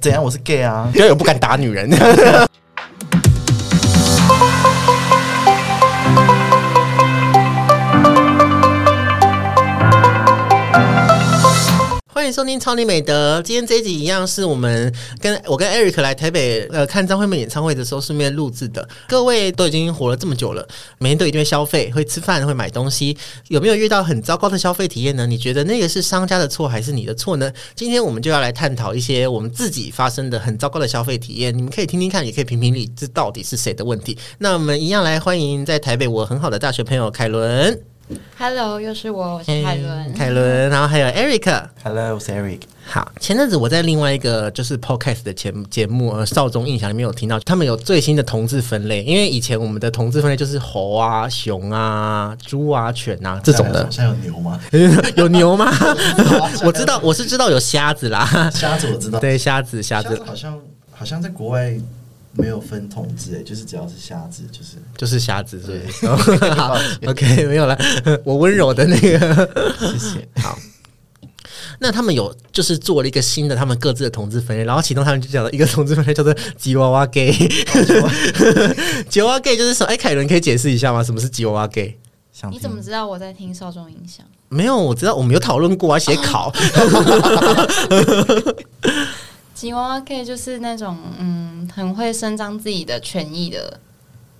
怎样？我是 gay 啊！因为我不敢打女人。收听超你美德。今天这一集一样是我们跟我跟 Eric 来台北呃看张惠妹演唱会的时候顺便录制的。各位都已经活了这么久了，每天都一定会消费，会吃饭，会买东西，有没有遇到很糟糕的消费体验呢？你觉得那个是商家的错还是你的错呢？今天我们就要来探讨一些我们自己发生的很糟糕的消费体验，你们可以听听看，也可以评评理，这到底是谁的问题？那我们一样来欢迎在台北我很好的大学朋友凯伦。Hello，又是我，我是凯伦。凯伦，然后还有 Eric。Hello，我是 Eric。好，前阵子我在另外一个就是 podcast 的节节目呃少中印象里面有听到，他们有最新的同志分类，因为以前我们的同志分类就是猴啊、熊啊、猪啊、犬啊这种的，现在有牛吗？有牛吗？我知道，我是知道有瞎子啦，瞎子我知道，对，瞎子，瞎子瞎子好像好像在国外没有分同志，哎，就是只要是瞎子，就是就是瞎子，是不是？好，OK，没有了，我温柔的那个，谢谢。好。那他们有就是做了一个新的他们各自的同志分类，然后其中他们就讲了一个同志分类叫做吉娃娃 gay，吉娃娃 gay 就是什么？哎，凯伦可以解释一下吗？什么是吉娃娃 gay？你怎么知道我在听少中影响？没有，我知道我们有讨论过啊，写考。吉娃娃 K 就是那种嗯，很会伸张自己的权益的，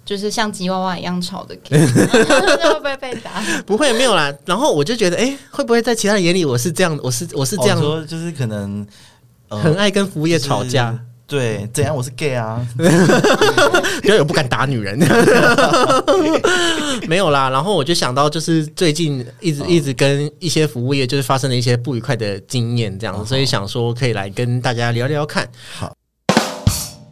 就是像吉娃娃一样吵的 K，会不会被打？不会，没有啦。然后我就觉得，哎、会不会在其他人眼里我是这样？我是我是这样哦，说就是可能呃很爱跟服务业吵架，就是对，怎样？我是 gay 啊！比较有不敢打女人。没有啦。然后我就想到，就是最近一直一直跟一些服务业就是发生了一些不愉快的经验，这样子，所以想说可以来跟大家聊聊看。好，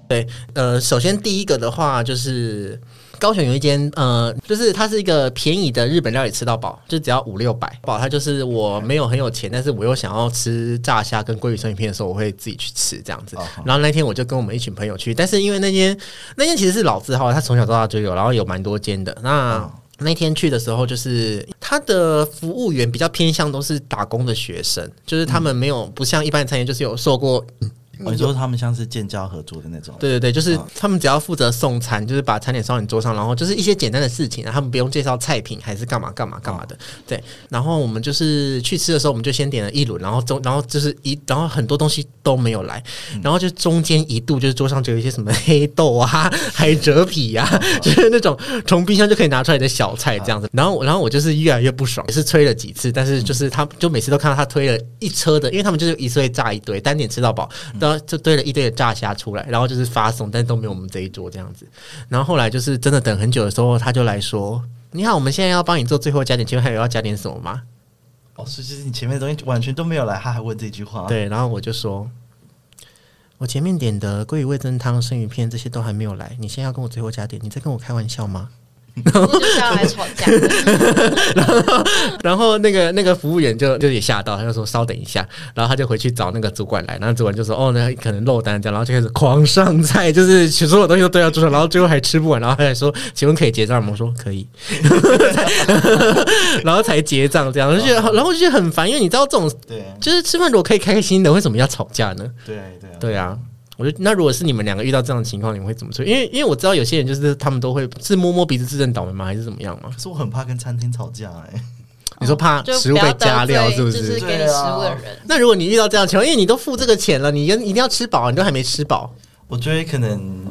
对，呃，首先第一个的话就是。高雄有一间呃，就是它是一个便宜的日本料理，吃到饱，就只要五六百。饱，它就是我没有很有钱，但是我又想要吃炸虾跟鲑鱼生鱼片的时候，我会自己去吃这样子。然后那天我就跟我们一群朋友去，但是因为那间那间其实是老字号，它从小到大就有，然后有蛮多间的。那、哦那天去的时候，就是他的服务员比较偏向都是打工的学生，就是他们没有不像一般的餐饮，就是有受过哦你说他们像是建交合作的那种，对对对，就是嗯。他们只要负责送餐，就是把餐点送到你桌上，然后就是一些简单的事情啊，他们不用介绍菜品还是干嘛干嘛干嘛的。对，然后我们就是去吃的时候，我们就先点了一轮，然后中然后就是一然后很多东西都没有来，然后就中间一度就是桌上就有一些什么黑豆啊、海蜇皮啊，就是那种从冰箱就可以拿出来的小菜这样子。然后然后我就是越来越不爽，也是催了几次，但是就是他就每次都看到他推了一车的，因为他们就是一次会炸一堆，单点吃到饱，然后就堆了一堆的炸虾出来，然后就是发送，但是都没有我们这一桌这样子。然后后来就是真的等很久的时候，他就来说：“你好，我们现在要帮你做最后加点，请问还有要加点什么吗哦，所以就是你前面的东西完全都没有来，他还问这句话，？”，对，然后我就说。我前面点的鲑鱼味噌汤、生鱼片这些都还没有来，你现在要跟我最后加点，你在跟我开玩笑吗？你就是要来吵架 然后。然后那个那个服务员就就也吓到，他就说稍等一下，然后他就回去找那个主管来，然后主管就说哦，那可能漏单这样，然后就开始狂上菜，就是所有东西都堆到桌上，然后最后还吃不完，然后他还说请问可以结账吗？我说可以，然后才结账这样，就觉得然后就觉得很烦，因为你知道这种对就是吃饭如果可以开开心心的，为什么要吵架呢？对对啊，对啊。我觉得那如果是你们两个遇到这样的情况，你们会怎么做？因为因为我知道有些人就是他们都会是摸摸鼻子自认倒霉吗？还是怎么样吗？可 是我很怕跟餐厅吵架，哎，你说怕食物被加料是不？就是是给你食物的人，那如果你遇到这样的情况，因为你都付这个钱了，你跟一定要吃饱，你都还没吃饱，我觉得可能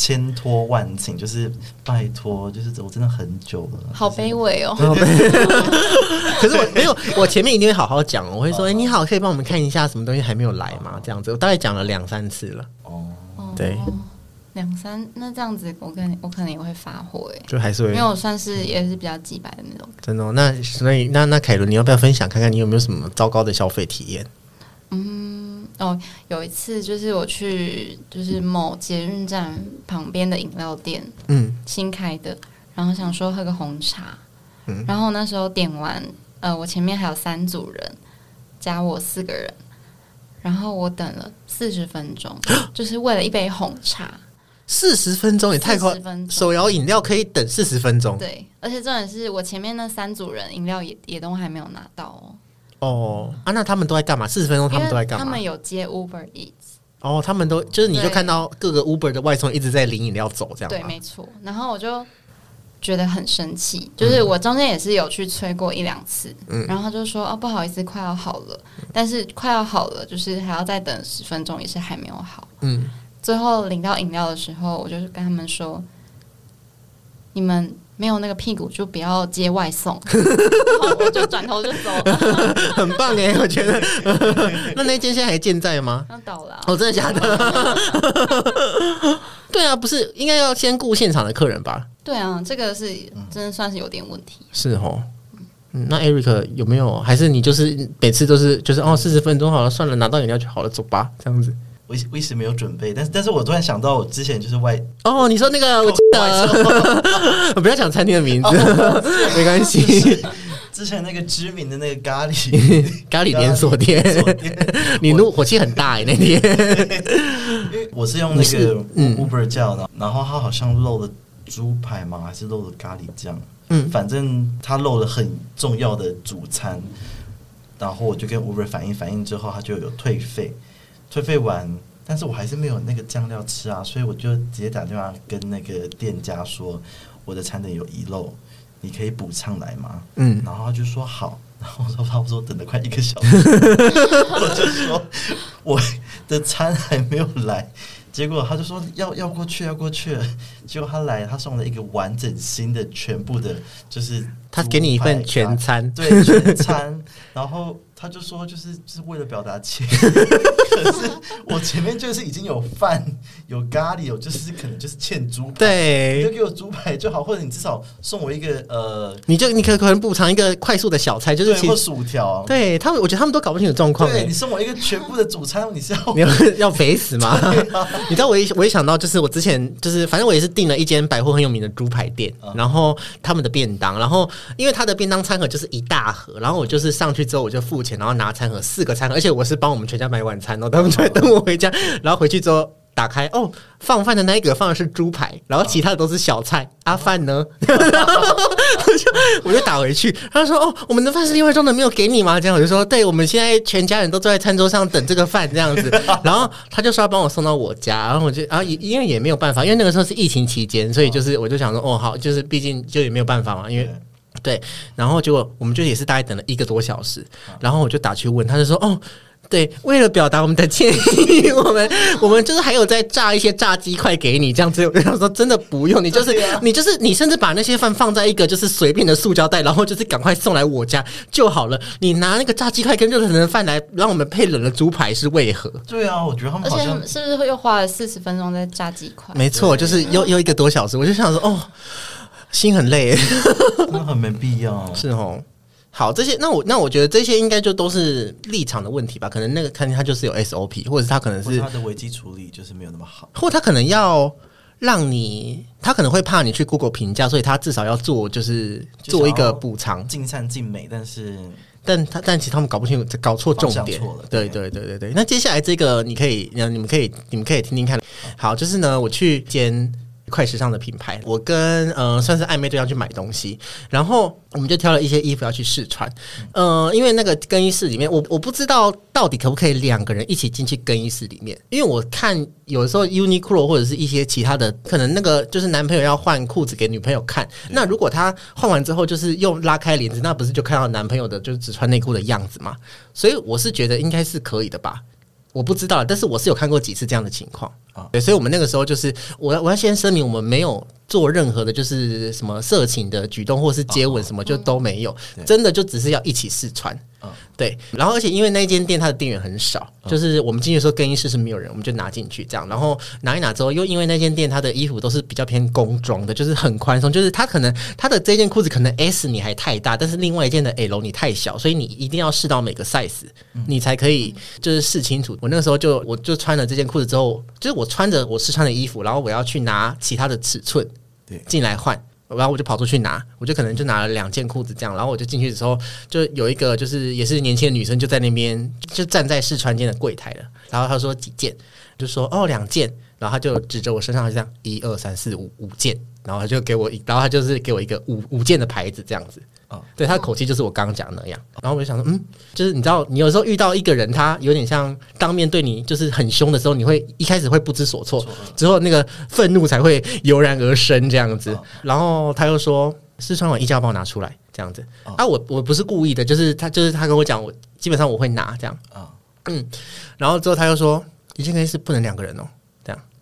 千托万请，就是拜托，就是我真的很久了，好卑微哦。可是我没有，我前面一定会好好讲，我会说，哎、你好，可以帮我们看一下什么东西还没有来吗？这样子，我大概讲了两三次了，哦，哦。对，两三那这样子，我可能我可能也会发火哎，就还是会。因为我算是也是比较鸡白的那种。真的哦、那所以那那凯伦，你要不要分享看看你有没有什么糟糕的消费体验？哦，有一次就是我去就是某捷运站旁边的饮料店，嗯，新开的，然后想说喝个红茶，嗯。然后那时候点完，呃，我前面还有三组人，加我四个人，然后我等了四十分钟，就是为了一杯红茶，四十分钟也太快40，分钟手摇饮料可以等四十分钟。对，而且重点是我前面那三组人饮料也也都还没有拿到哦，哦啊？那他们都在干嘛？四十分钟他们都在干嘛他们？有接 Uber Eats，哦，他们都就是你就看到各个 Uber 的外送一直在领饮料走这样对，没错。然后我就觉得很生气，就是我中间也是有去催过一两次，嗯然后他就说哦不好意思，快要好了，但是快要好了，就是还要再等十分钟，也是还没有好。嗯，最后领到饮料的时候，我就是跟他们说，你们。没有那个屁股就不要接外送，然 后我就转头就走了，很棒哎，我觉得。那那间现在还健在吗？那倒了啊、哦，真的假的？对啊，不是应该要先顾现场的客人吧？对啊，这个是真的算是有点问题。是哦。嗯，那 Eric 有没有？还是你就是每次都是就是哦，四十分钟好了，算了，拿到饮料就好了，走吧，这样子。我一我一时没有准备，但是但是我突然想到，我之前就是外哦，你说那个我记得，我不要讲餐厅的名字，没关系。之前那个知名的那个咖喱 咖喱连锁店你怒火气很大哎、那天。因为我是用那个嗯 Uber 叫的，然后他好像漏了猪排嘛？还是漏了咖喱酱？嗯反正他漏了很重要的主餐，然后我就跟 Uber 反映，反映之后他就有退费，退费完，但是我还是没有那个酱料吃啊，所以我就直接打电话跟那个店家说，我的餐点有遗漏，你可以补上来吗？嗯，然后他就说好，然后我说差不多等了快一个小时，我就说我的餐还没有来，结果他就说要要过去要过去，结果他来，他送了一个完整新的全部的，就是他给你一份全餐，对全餐，然后他就说就是就是为了表达歉，可是我前面就是已经有饭有咖喱有就是可能就是欠猪排，你就，给我猪排就好，或者你至少送我一个呃。你就你可可能补偿一个快速的小菜，就是对，或薯条，对他们，我觉得他们都搞不清楚状况哎对你。送我一个全部的主餐，你是要你要 要肥死吗？你知道我一我一想到就是我之前就是反正我也是订了一间百货很有名的猪排店，嗯然后他们的便当，然后因为他的便当餐盒就是一大盒，然后我就是上去之后我就付钱，然后拿餐盒四个餐盒，而且我是帮我们全家买晚餐，然后他们就在等我回家，然后回去之后。打开哦，放饭的那一格放的是猪排，然后其他的都是小菜。阿、饭呢？然后我就我就打回去，他说：“哦，我们的饭是另外装的，没有给你吗？”这样我就说：“对，我们现在全家人都坐在餐桌上等这个饭这样子。”然后他就说要帮我送到我家，然后我就啊，也因为也没有办法，因为那个时候是疫情期间，所以就是我就想说：“哦，好，就是毕竟就也没有办法嘛，因为对，然后结果我们就也是大概等了一个多小时，然后我就打去问，他就说哦。对，为了表达我们的歉意，我们 我们就是还有在炸一些炸鸡块给你，这样子。我就想说，真的不用，你就是、啊你就是你，甚至把那些饭放在一个就是随便的塑胶袋，然后就是赶快送来我家就好了。你拿那个炸鸡块跟热腾腾的饭来让我们配冷的猪排是为何？对啊，我觉得他们而且好像是不是又花了四十分钟在炸鸡块？没错，就是又又一个多小时，我就想说，哦，心很累。那很没必要。是哦。好，这些那我那我觉得这些应该就都是立场的问题吧。可能那个看他就是有 SOP，或者是他可能是他的危机处理就是没有那么好。或他可能要让你，他可能会怕你去 Google 评价，所以他至少要做就是做一个补偿。尽善尽美，但是但他但其实他们搞不清楚，搞错重点。对对对对对对。那接下来这个你可以，呃你们可以你们可以听听看。好，就是呢，我去间。快时尚的品牌，我跟呃算是暧昧对象去买东西，然后我们就挑了一些衣服要去试穿。呃，因为那个更衣室里面，我我不知道到底可不可以两个人一起进去更衣室里面，因为我看有的时候 Uniqlo 或者是一些其他的，可能那个就是男朋友要换裤子给女朋友看，那如果他换完之后就是又拉开帘子，那不是就看到男朋友的就是只穿内裤的样子嘛？所以我是觉得应该是可以的吧。我不知道，但是我是有看过几次这样的情况。啊。对，所以我们那个时候就是，我要我要先声明，我们没有做任何的，就是什么色情的举动，或是接吻什么，就都没有，对。真的就只是要一起试穿。嗯对，然后而且因为那间店它的店员很少，就是我们进去的时候更衣室是没有人，我们就拿进去这样，然后拿一拿之后，又因为那间店它的衣服都是比较偏工装的，就是很宽松，就是它可能它的这件裤子可能 S 你还太大，但是另外一件的 L 你太小，所以你一定要试到每个 size，你才可以就是试清楚。我那个时候就我就穿了这件裤子之后，就是我穿着我试穿的衣服，然后我要去拿其他的尺寸对进来换。然后我就跑出去拿，我就可能就拿了两件裤子这样，然后我就进去的时候，就有一个就是也是年轻的女生就在那边就站在试穿间的柜台了，然后她说几件，就说哦两件，然后他就指着我身上，就这样一二三四五五件，然后他就给我一，然后他就是给我一个五五件的牌子这样子。哦对，他的口气就是我刚刚讲的那样。然后我就想说，嗯，就是你知道，你有时候遇到一个人，他有点像当面对你就是很凶的时候，你会一开始会不知所措，之后那个愤怒才会油然而生这样子。然后他又说，试穿完衣架帮我拿出来这样子。啊，我我不是故意的，就是他就是他跟我讲，我基本上我会拿这样。啊嗯，然后之后他又说，一件更衣室不能两个人哦。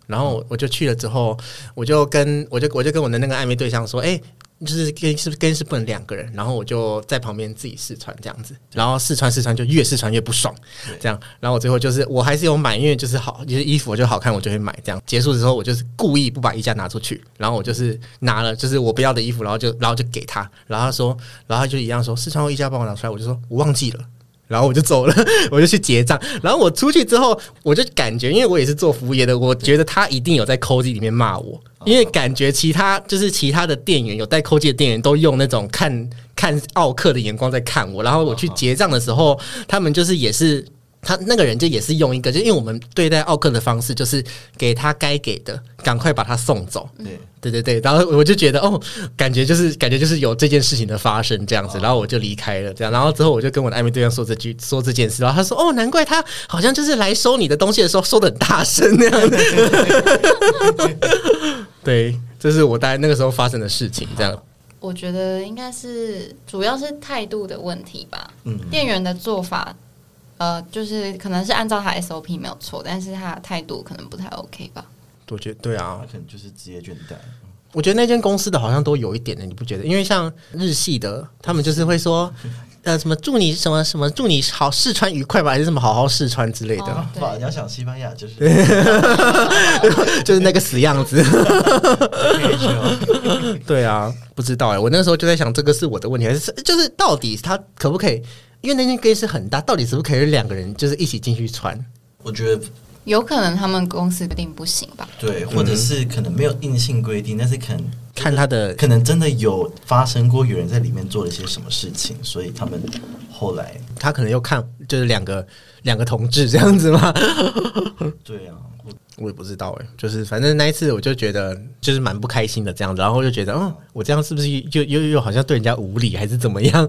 然后我我就去了之后，我就跟我就我就跟我的那个暧昧对象说，哎、就是跟是不是跟是不能两个人，然后我就在旁边自己试穿这样子，然后试穿试穿就越试穿越不爽，这样，然后我最后就是我还是有买，因为就是好，就是衣服我就好看，我就会买这样。结束的时候我就是故意不把衣架拿出去，然后我就是拿了就是我不要的衣服，然后就然后就给他，然后他说，然后他就一样说试穿后衣架帮我拿出来，我就说我忘记了。然后我就走了，我就去结账。然后我出去之后，我就感觉，因为我也是做服务业的，我觉得他一定有在扣机里面骂我，因为感觉其他就是其他的店员有带扣机的店员都用那种看看奥克的眼光在看我。然后我去结账的时候，他们就是也是。他那个人就也是用一个，就因为我们对待奥克的方式，就是给他该给的，赶快把他送走。对，对对对，然后我就觉得哦，感觉就是感觉就是有这件事情的发生这样子，然后我就离开了这样，然后之后我就跟我的暧昧对象说这句说这件事，然后他说哦，难怪他好像就是来收你的东西的时候收的很大声那样子。对，这是我大概那个时候发生的事情，这样。我觉得应该是主要是态度的问题吧。嗯，店员的做法，呃，就是可能是按照他 SOP 没有错，但是他态度可能不太 OK 吧。我觉得对啊他，可能就是职业倦怠。我觉得那间公司的好像都有一点的，你不觉得？因为像日系的，他们就是会说，呃，什么祝你什么什么祝你好试穿愉快吧，还是什么好好试穿之类的，哦对哇，你要想西班牙就是 就是那个死样子。对啊，不知道哎、我那时候就在想，这个是我的问题，还是就是到底他可不可以？因为那间更衣室很大，到底是不是可以两个人就是一起进去穿？我觉得有可能他们公司规定不行吧？对，或者是可能没有硬性规定，但是可能看他的可能真的有发生过有人在里面做了些什么事情，所以他们后来他可能又看就是两个两个同志这样子吗？对啊，我我也不知道哎、就是反正那一次我就觉得就是蛮不开心的这样子，然后就觉得嗯，我这样是不是又又又好像对人家无礼还是怎么样？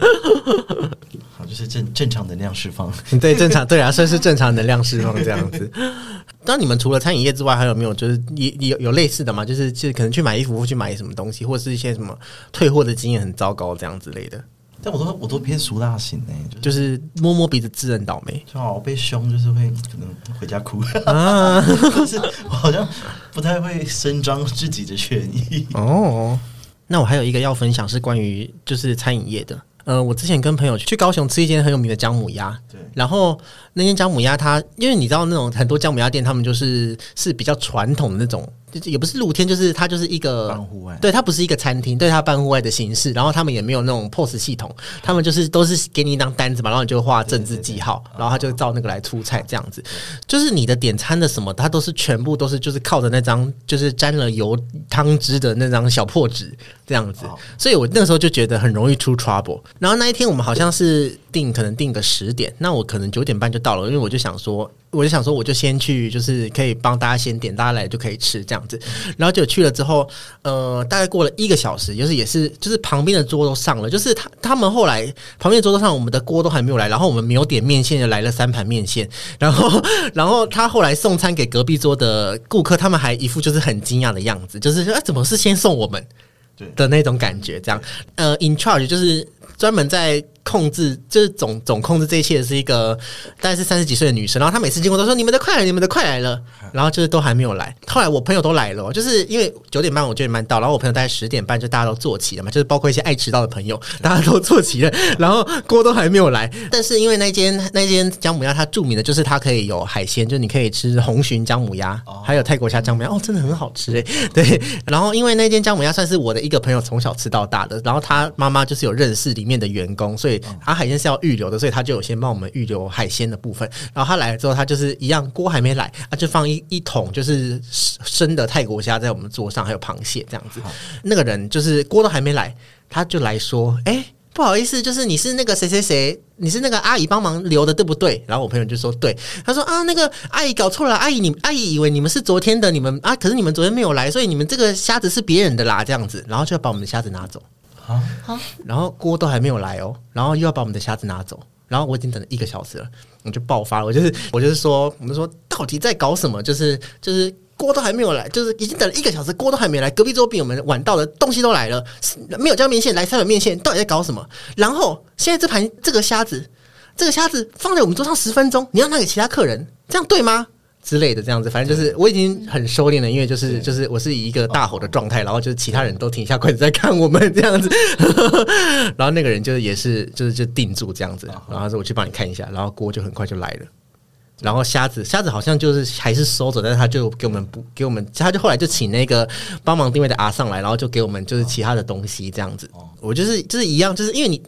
好就是正正常能量释放。对，正常对啊，算是正常能量释放这样子。那你们除了餐饮业之外，还有没有就是也有有类似的吗？就是就是可能去买衣服或去买什么东西，或者是一些什么退货的经验很糟糕这样之类的，但我都我都偏俗辣型呢、就是就是摸摸鼻子自认倒霉就好被凶，就是会可能回家哭，啊。就是我好像不太会伸张自己的权益。哦，那我还有一个要分享是关于就是餐饮业的。呃，我之前跟朋友去高雄吃一间很有名的姜母鸭，对，然后那间姜母鸭它，因为你知道那种很多姜母鸭店，他们就是是比较传统的那种，就是也不是露天，就是它就是一个办户外对，它不是一个餐厅，对，它半户外的形式，然后他们也没有那种 POS 系统，他们就是都是给你一张单子嘛，然后你就画政治记号，然后他就照那个来出菜这样子。就是你的点餐的什么，它都是全部都是就是靠着那张就是沾了油汤汁的那张小破纸这样子哦，所以我那个时候就觉得很容易出 trouble。然后那一天我们好像是定可能定个十点，那我可能九点半就到了，因为我就想说，我就想说我就先去，就是可以帮大家先点，大家来就可以吃这样子。然后就去了之后，呃，大概过了一个小时，就是也是就是旁边的桌都上了，就是他他们后来旁边的桌都上，我们的锅都还没有来，然后我们没有点面线，就来了三盘面线，然后 然后他后来送餐给隔壁桌的顾客，他们还一副就是很惊讶的样子，就是说、啊、怎么是先送我们对的那种感觉，这样。呃，in charge 就是专门在。控制就是总总控制这一切的是一个大概是三十几岁的女生，然后她每次经过都说你们的快来了，你们的快来了，然后就是都还没有来。后来我朋友都来了哦，就是因为九点半我九点半到，然后我朋友大概十点半就大家都坐齐了嘛，就是包括一些爱迟到的朋友，大家都坐齐了，然后锅都还没有来。但是因为那间那间姜母鸭它著名的就是它可以有海鲜，就是你可以吃红鲟姜母鸭，还有泰国虾姜母鸭，哦，真的很好吃诶。对，然后因为那间姜母鸭算是我的一个朋友从小吃到大的，然后他妈妈就是有认识里面的员工，所以他海鲜是要预留的，所以他就有先帮我们预留海鲜的部分。然后他来了之后，他就是一样锅还没来，他就放一一桶就是生的泰国虾在我们桌上，还有螃蟹这样子。那个人就是锅都还没来，他就来说：“哎、不好意思，就是你是那个谁谁谁，你是那个阿姨帮忙留的，对不对？然后我朋友就说对，他说啊，那个阿姨搞错了，阿姨你阿姨以为你们是昨天的，你们啊，可是你们昨天没有来，所以你们这个虾子是别人的啦，这样子，然后就要把我们的虾子拿走，啊，然后锅都还没有来哦，然后又要把我们的虾子拿走，然后我已经等了一个小时了，我就爆发了，我就是我就是说，我们说到底在搞什么？就是就是锅都还没有来，就是已经等了一个小时，锅都还没来，隔壁桌比我们晚到的东西都来了，没有叫面线来三碗面线，到底在搞什么？然后现在这盘这个虾子，这个虾子放在我们桌上十分钟，你要拿给其他客人，这样对吗？之类的，这样子，反正就是我已经很收敛了，因为就是就是我是以一个大吼的状态，然后就是其他人都停下筷子在看我们这样子，然后那个人就是也是就是就定住这样子，然后说我去帮你看一下，然后锅就很快就来了。然后虾子，虾子好像就是还是收走，但是他就给我们不，给我们，他就后来就请那个帮忙定位的阿上来，然后就给我们就是其他的东西这样子。我就是就是一样，就是因为你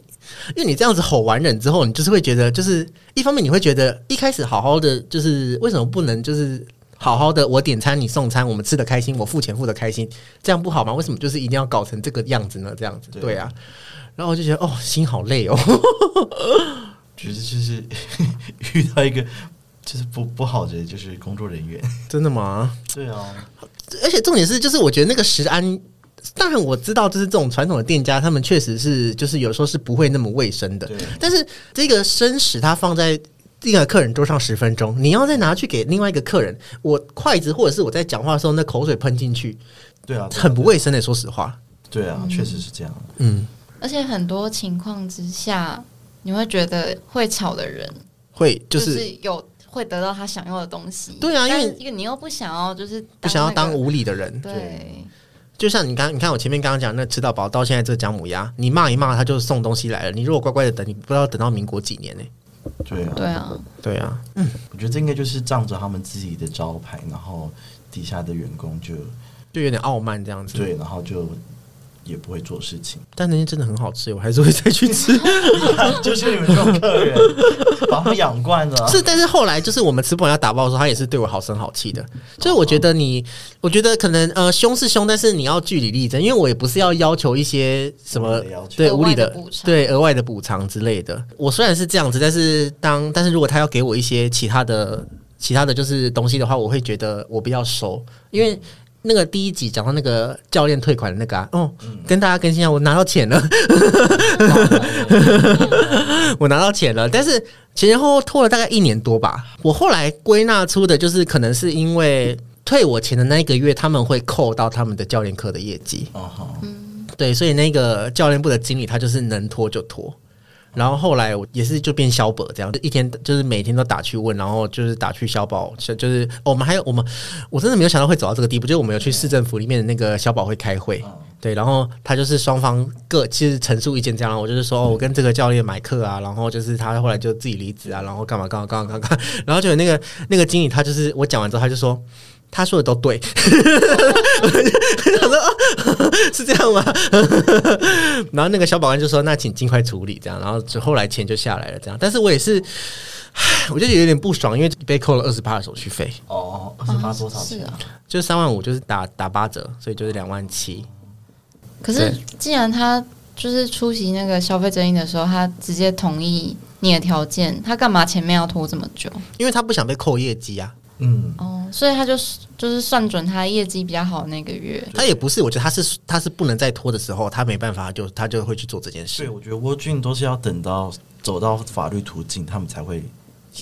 因为你这样子吼完人之后，你就是会觉得，就是一方面你会觉得一开始好好的，就是为什么不能就是好好的我点餐你送餐，我们吃的开心，我付钱付的开心，这样不好吗？为什么就是一定要搞成这个样子呢？这样子，对对啊。然后我就觉得哦，心好累哦。觉得就是 遇到一个就是不不好的就是工作人员，真的吗？对啊，而且重点是，就是我觉得那个食安，当然我知道，就是这种传统的店家，他们确实是就是有时候是不会那么卫生的。但是这个生食它放在这个客人桌上十分钟，你要再拿去给另外一个客人，我筷子或者是我在讲话的时候，那口水喷进去，对啊，很不卫生的。说实话，对啊，确实是这样。嗯，而且很多情况之下，你会觉得会吵的人会就就是是有会得到他想要的东西。对啊因为一个你又不想要，就是不想要当无理的人。对，就像你刚你看我前面刚刚讲那吃到饱，到现在这个姜母鸭，你骂一骂他就送东西来了，你如果乖乖的等，你不知道等到民国几年呢、对啊，对啊，对啊，嗯。我觉得这应该就是仗着他们自己的招牌，然后底下的员工就就有点傲慢这样子。对，然后就也不会做事情。但那些真的很好吃，我还是会再去吃。就是你们这种客人，把我们养惯了。是，但是后来就是我们吃不完要打包的时候，他也是对我好声好气的。就是我觉得你，我觉得可能呃凶是凶，但是你要据理力争，因为我也不是要要求一些什么对无理的对额外的补偿之类的。我虽然是这样子，但是当但是如果他要给我一些其他的其他的就是东西的话，我会觉得我比较熟，因为。那个第一集讲到那个教练退款的那个啊，哦，跟大家更新一下，我拿到钱了。我拿到钱了，但是前前后后拖了大概一年多吧。我后来归纳出的就是，可能是因为退我钱的那一个月，他们会扣到他们的教练课的业绩，哦好，对，所以那个教练部的经理他就是能拖就拖。然后后来我也是就变消保这样，一天就是每天都打去问，然后就是打去消保，就就是、哦我们还有我们，我真的没有想到会走到这个地步，就是我们有去市政府里面的那个消保会开会，对，然后他就是双方各其实陈述意见这样，我就是说、哦我跟这个教练买课啊，然后就是他后来就自己离职啊，然后干嘛干嘛干嘛干嘛干嘛，然后就有那个那个经理他就是我讲完之后他就说。他说的都对，他说、哦、是这样吗？然后那个小保安就说：“那请尽快处理。”这样，然后就后来钱就下来了。这样，但是我也是，我就有点不爽，因为被扣了二十八的手续费，哦，二十八多少钱？是啊。就是三万五，就是打打八折，所以就是两万七。可是既然他就是出席那个消费争议的时候，他直接同意你的条件，他干嘛前面要拖这么久？因为他不想被扣业绩啊，嗯，哦，所以他就就是算准他业绩比较好的那个月。他也不是，我觉得他是他是不能再拖的时候，他没办法，就他就会去做这件事。对，我觉得沃俊都是要等到走到法律途径，他们才会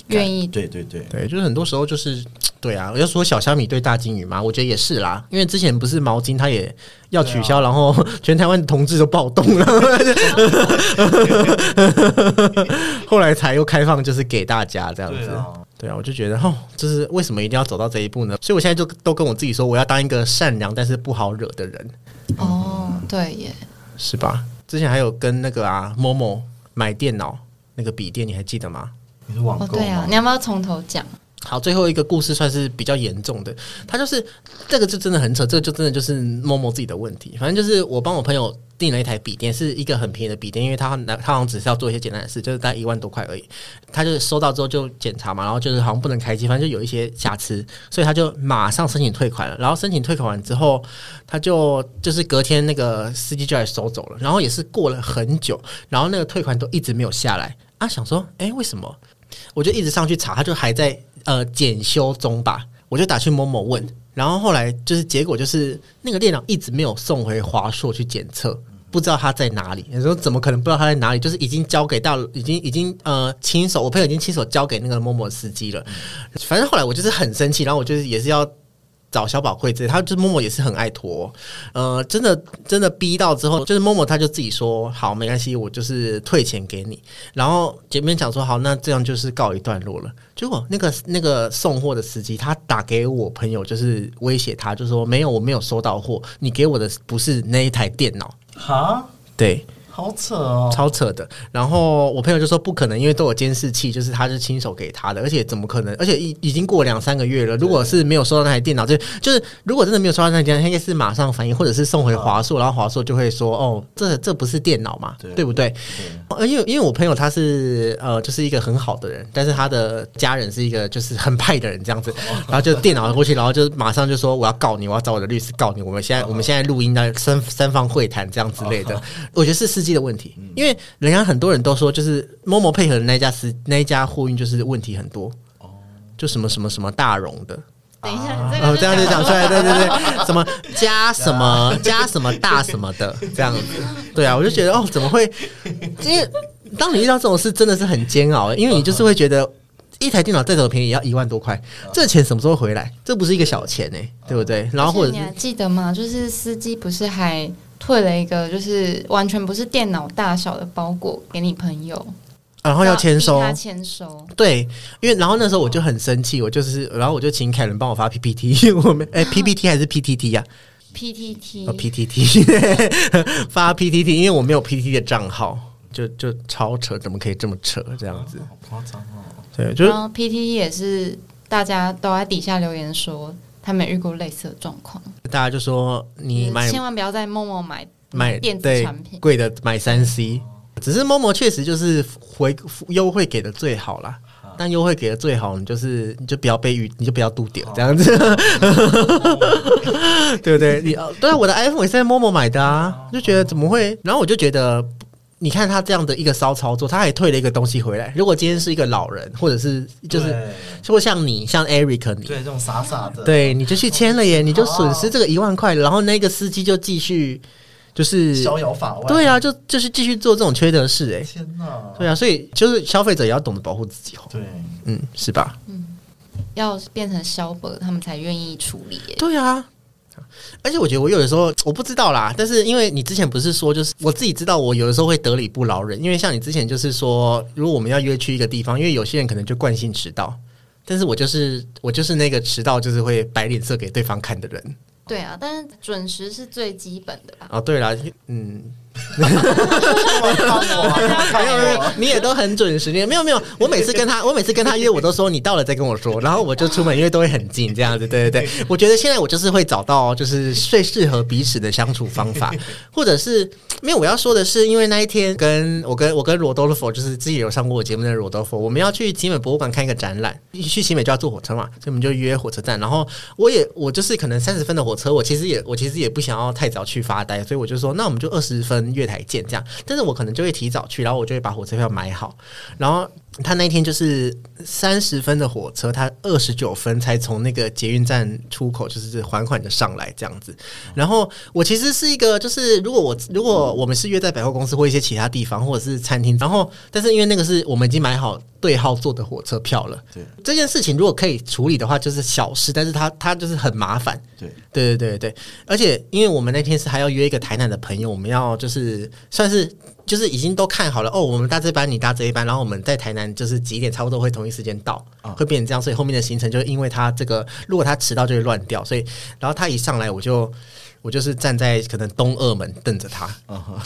愿意。对对对，对，就是很多时候就是对啊，我要说小虾米对大金鱼嘛，我觉得也是啦，因为之前不是毛巾他也要取消，啊。然后 全台湾的同志都暴动了，后来才又开放，就是给大家这样子。对啊，我就觉得哦，就是为什么一定要走到这一步呢？所以我现在就都跟我自己说，我要当一个善良但是不好惹的人，哦，对耶，是吧？之前还有跟那个啊某某买电脑那个笔电，你还记得吗？你是网哦购吗？对啊，你要不要从头讲？好，最后一个故事算是比较严重的，他就是这个就真的很扯，这个就真的就是默默自己的问题。反正就是我帮我朋友订了一台笔电，是一个很便宜的笔电，因为他他好像只是要做一些简单的事，就是大概一万多块而已。他就是收到之后就检查嘛，然后就是好像不能开机，反正就有一些瑕疵，所以他就马上申请退款了。然后申请退款完之后，他就就是隔天那个司机就来收走了，然后也是过了很久，然后那个退款都一直没有下来啊，想说哎为什么？我就一直上去查，他就还在呃检修中吧，我就打去某某问，然后后来就是结果就是那个电脑一直没有送回华硕去检测，不知道他在哪里。你说怎么可能不知道他在哪里？就是已经交给到，已经已经呃亲手，我朋友已经亲手交给那个某某司机了。反正后来我就是很生气，然后我就是也是要。找小宝贵这，他就是默默也是很爱拖，呃，真的真的逼到之后，就是默默他就自己说好没关系，我就是退钱给你。然后前面讲说好，那这样就是告一段落了。结果那个那个送货的司机他打给我朋友，就是威胁他，就说没有，我没有收到货，你给我的不是那一台电脑。哈，对。好扯哦，超扯的。然后我朋友就说不可能，因为都有监视器，就是他是亲手给他的，而且怎么可能？而且已已经过两三个月了，如果是没有收到那台电脑，就就是如果真的没有收到那台电脑，应该是马上反应，或者是送回华硕，然后华硕就会说哦，这这不是电脑嘛，对不对？呃，因为因为我朋友他是呃，就是一个很好的人，但是他的家人是一个就是很派的人这样子，然后就电脑过去，然后就马上就说我要告你，我要找我的律师告你。我们现在我们现在录音在三三方会谈这样之类的，我觉得是司机的问题，因为人家很多人都说就是某某配合的那家司那一家货运就是问题很多哦，就什么什么什么大荣的。等一下，哦，这样就讲出来，对对对，什么加什么 加什么大什么的，这样子，对啊，我就觉得哦，怎么会？因为当你遇到这种事，真的是很煎熬，因为你就是会觉得一台电脑再怎么便宜也要一万多块，这钱什么时候回来？这不是一个小钱哎，对不对？然后或者你还记得吗？就是司机不是还退了一个，就是完全不是电脑大小的包裹给你朋友。然后要签收，签收，对，因为然后那时候我就很生气，我就是，然后我就请凯伦帮我发 PPT，我们哎 PPT 还是 PTT 呀？PTT，PTT 发 PTT，因为我没有 PTT 的账号，就就超扯，怎么可以这么扯这样子？好夸张哦！对，就是 PTT 也是大家都在底下留言说他没遇过类似的状况，大家就说你买千万不要在陌陌买买电子产品，贵的买三 C。只是陌陌确实就是回优惠给的最好啦，但优惠给的最好，你就是你就不要被遇，你就不要度点这样子，对不对？你对啊，我的 iPhone 也是在陌陌买的啊，就觉得怎么会？然后我就觉得，你看他这样的一个骚操作，他还退了一个东西回来。如果今天是一个老人，或者是就是或像你像 Eric，你对这种傻傻的，对你就去签了耶，你就损失这个一万块，然后那个司机就继续。就是逍遥法外，对啊，就就是继续做这种缺德事，哎，天哪，对啊，所以就是消费者也要懂得保护自己哦，对，嗯，是吧？嗯，要变成消本，他们才愿意处理，对啊。而且我觉得我有的时候我不知道啦，但是因为你之前不是说，就是我自己知道，我有的时候会得理不饶人，因为像你之前就是说，如果我们要约去一个地方，因为有些人可能就惯性迟到，但是我就是我就是那个迟到就是会摆脸色给对方看的人。对啊，但是准时是最基本的吧？哦，对啦，嗯。没有没有，你也都很准时。没有没有，我每次跟他，我每次跟他约，我都说你到了再跟我说，然后我就出门，因为都会很近这样子。对对对，我觉得现在我就是会找到就是最适合彼此的相处方法，或者是没有。我要说的是，因为那一天跟我跟我跟罗多佛，就是自己有上过我节目的罗多佛，我们要去集美博物馆看一个展览，去集美就要坐火车嘛，所以我们就约火车站。然后我也我就是可能三十分的火车，我其实也我其实也不想要太早去发呆，所以我就说那我们就二十分。月台见，这样，但是我可能就会提早去，然后我就会把火车票买好，然后他那天就是三十分的火车，他二十九分才从那个捷运站出口，就是缓缓的上来这样子。然后我其实是一个，就是如果我如果我们是约在百货公司或一些其他地方，或者是餐厅，然后但是因为那个是我们已经买好对号坐的火车票了，对这件事情如果可以处理的话，就是小事，但是他他就是很麻烦，对对对对对，而且因为我们那天是还要约一个台南的朋友，我们要就是。是，算是就是已经都看好了哦。我们搭这班，你搭这一班，然后我们在台南就是几点差不多会同一时间到，会变成这样。所以后面的行程就因为他这个，如果他迟到就会乱掉。所以，然后他一上来我就我就是站在可能东二门瞪着他，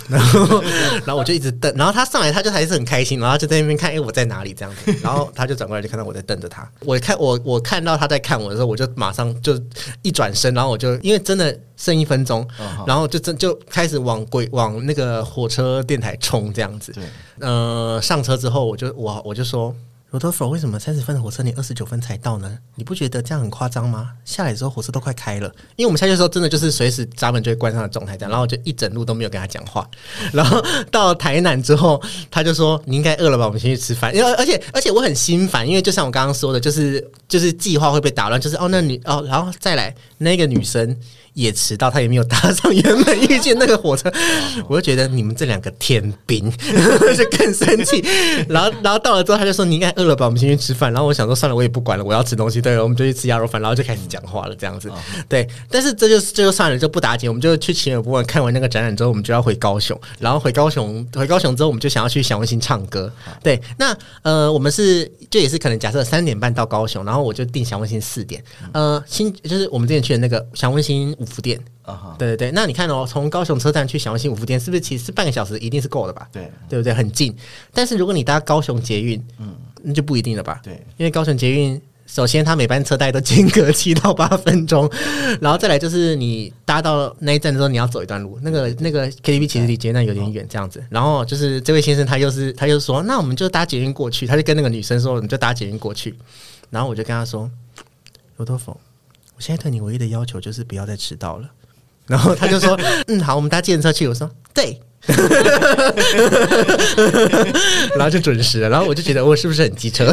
然后 然后我就一直瞪，然后他上来他就还是很开心，然后就在那边看，哎、我在哪里这样子，然后他就转过来就看到我在瞪着他，我看我我看到他在看我的时候，我就马上就一转身，然后我就因为真的剩一分钟，然后就真就开始往轨往那个火车电台冲这样子，嗯，呃，上车之后我就我我就说。罗德佛，为什么三十分的火车你二十九分才到呢？你不觉得这样很夸张吗？下来的时候火车都快开了，因为我们下去的时候真的就是随时闸门就会关上的状态，这样，然后我就一整路都没有跟他讲话。然后到台南之后，他就说你应该饿了吧，我们先去吃饭。因为而且而且我很心烦，因为就像我刚刚说的，就是就是计划会被打乱，就是哦那女哦，然后再来那个女生。也迟到，他也没有搭上原本遇见那个火车，我就觉得你们这两个天兵 就更生气。然后，然后到了之后，他就说：“你应该饿了吧？我们先去吃饭。”然后我想说：“算了，我也不管了，我要吃东西。”对，我们就去吃鸭肉饭，然后就开始讲话了，这样子。对，但是这就是这就算了，就不打紧。我们就去奇美博物馆看完那个展览之后，我们就要回高雄。然后回高雄，回高雄之后，我们就想要去祥文星唱歌。对，那呃，我们是就也是可能假设三点半到高雄，然后我就定祥文星四点。呃，新就是我们之前去的那个祥文星五福店。啊哈，对对对，那你看哦，从高雄车站去祥文星五福店，是不是其实半个小时一定是够的吧？对对不对？很近。但是如果你搭高雄捷运，嗯，那就不一定了吧？对，因为高雄捷运，首先它每班车大概都间隔七到八分钟，然后再来就是你搭到那一站的时候，你要走一段路，那个那个 KTV 其实离捷运站有点远，这样子。然后就是这位先生他又是他又说，那我们就搭捷运过去，他就跟那个女生说，我们就搭捷运过去。然后我就跟他说，罗多否，我现在对你唯一的要求就是不要再迟到了。然后他就说：“ 嗯，好，我们搭计程车去。”我说：“对。”然后就准时了。然后我就觉得我是不是很机车？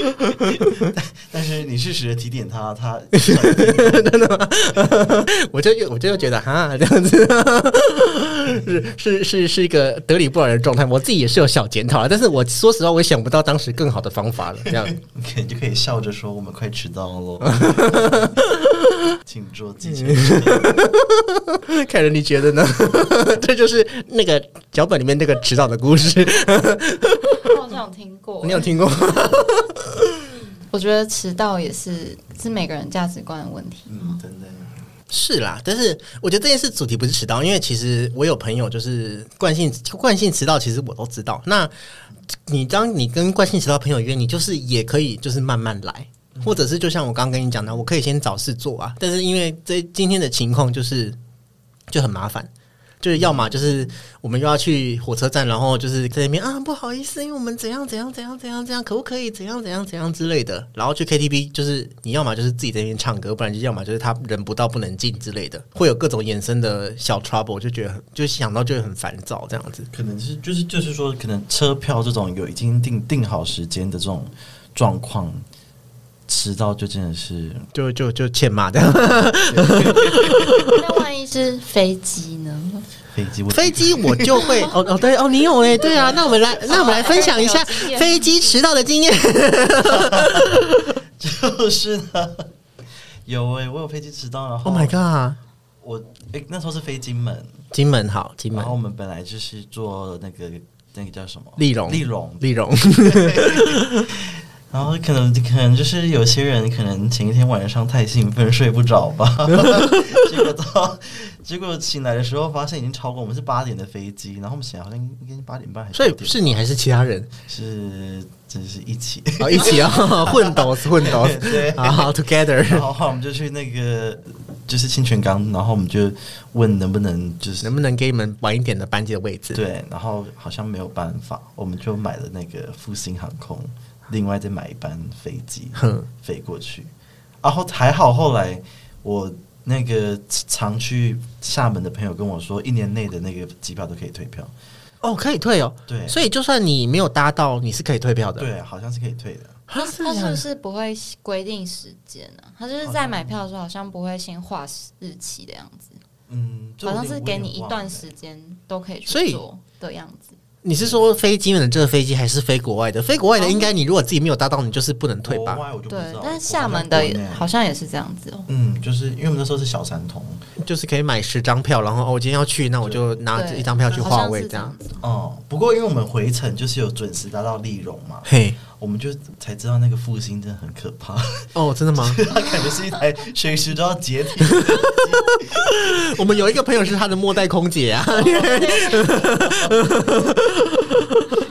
但是你适时的提点他，他 真的吗 我就又我就又觉得哈这样子是是是是一个得理不饶人的状态。我自己也是有小检讨啊，但是我说实话，我也想不到当时更好的方法了。这样你就可以笑着说：“我们快迟到了，请坐机前。凯人，你觉得呢？这就是那个脚本里面那个迟到的故事，我好像有听过，你有听过？我觉得迟到也是是每个人价值观的问题”。嗯，真的，是啦，但是我觉得这件事主题不是迟到，因为其实我有朋友就是惯性惯性迟到，其实我都知道。那你当你跟惯性迟到朋友约，你就是也可以就是慢慢来，或者是就像我刚刚跟你讲的，我可以先找事做啊。但是因为这今天的情况就是就很麻烦。就是要么就是我们又要去火车站，然后就是在那边啊不好意思，因为我们怎样怎样怎样怎样怎样，可不可以怎样怎样怎样之类的，然后去 KTV，就是你要么就是自己在那边唱歌，不然就要么就是他人不到不能进之类的，会有各种衍生的小 trouble，就觉得很就想到就很烦躁这样子。可能是就是就是说，可能车票这种有已经定定好时间的这种状况，迟到就真的是就就就欠骂这样。那万一是飞机呢？飞机，我飞机我就会 哦哦对哦你有哎对啊，那我们来那我们来分享一下飞机迟到的经验。就是呢，有哎、我有飞机迟到，然后 Oh my god！我哎、那时候是飞金门，金门好，金门然后我们本来就是做那个那个叫什么丽蓉丽蓉，丽蓉，然后可能可能就是有些人可能前一天晚上太兴奋睡不着吧，结果到结果醒来的时候发现已经超过我们是八点的飞机，然后我们醒来好像应该是八点半还是所以9点。是你还是其他人？是真是一起，哦，一起啊，混斗混斗，对。好 together。然后后来我们就去那个就是清泉岗，然后我们就问能不能就是能不能给你们晚一点的班机的位置？，对，然后好像没有办法，我们就买了那个复兴航空，另外再买一班飞机哼，飞过去。然后还好，后来我那个常去厦门的朋友跟我说，一年内的那个机票都可以退票。哦，可以退哦。对所以就算你没有搭到，你是可以退票的。对，好像是可以退的。他，是他是不。是不会规定时间呢、他就是在买票的时候好像不会先画日期的样子，嗯，好像是给你一段。时间都可以去做的样子。你是说飞金门的这个飞机，还是飞国外的？飞国外的，应该你如果自己没有搭到，你就是不能退吧？国外我就不对知道，但是厦门的好像也是这样子哦。嗯，就是因为我们那时候是小三通就是可以买十张票，然后哦，我今天要去，那我就拿对一张票去好像是划位这样。子。哦。不过因为我们回程就是有准时搭到丽蓉嘛，嘿，我们就才知道那个复兴真的很可怕，哦，真的吗？它感觉是一台随时都要解体的。我们有一个朋友是他的末代空姐啊，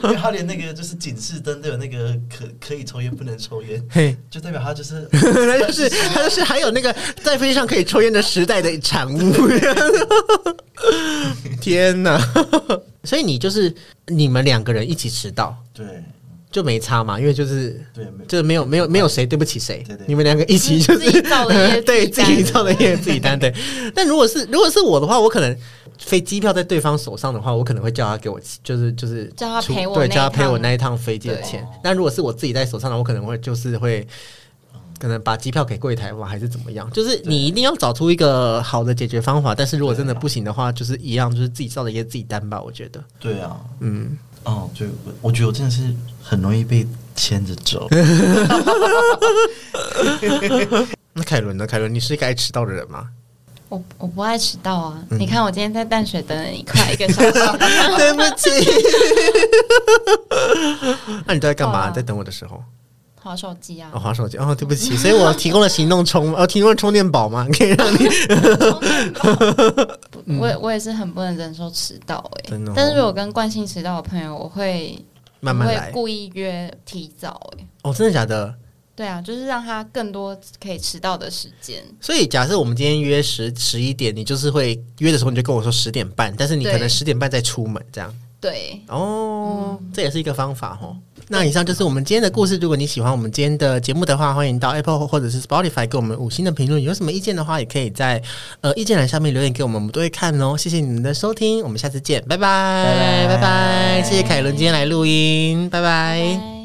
因为他连那个就是警示灯都有那个可可以抽烟不能抽烟，嘿，就代表他就是 他就是他就是还有那个在飞机上可以抽烟的时代的产物。天哪！所以你就是你们两个人一起迟到。对就没差嘛，因为就是对就是没有没有没有谁对不起谁你们两个一起就是自己造的业 对自己造的业自己担对。但如果是如果是我的话，我可能飞机票在对方手上的话，我可能会叫他给我就是就是叫他出对赔我对叫他赔我那一趟飞机的钱。但如果是我自己在手上的，我可能会就是会。可能把机票给柜台吧，还是怎么样？就是你一定要找出一个好的解决方法。但是如果真的不行的话，就是一样，就是自己造的业自己担吧。我觉得，对啊，嗯，哦，对，我我觉得我真的是很容易被牵着走。那凯伦呢？凯伦，你是一个爱迟到的人吗？我我不爱迟到啊！嗯你看我今天在淡水等了你快一个小时，对不起。那你都在干嘛？哦在等我的时候，划手机啊哦，，划手机。哦，对不起，所以我提供了行动充，哦，提供了充电宝吗？可以让你 我也我也是很不能忍受迟到哎、但是如果跟惯性迟到的朋友，我会慢慢来。故意约提早哎、哦，真的假的？对啊，就是让他更多可以迟到的时间。所以假设我们今天约十十一点，你就是会约的时候你就跟我说十点半，但是你可能十点半再出门这样。对，哦，这也是一个方法哦。那以上就是我们今天的故事。如果你喜欢我们今天的节目的话，欢迎到 Apple 或者是 Spotify 给我们五星的评论。有什么意见的话，也可以在呃意见栏下面留言给我们，我们都会看哦。谢谢你们的收听，我们下次见，拜拜，拜拜拜拜。谢谢凯伦今天来录音，拜拜拜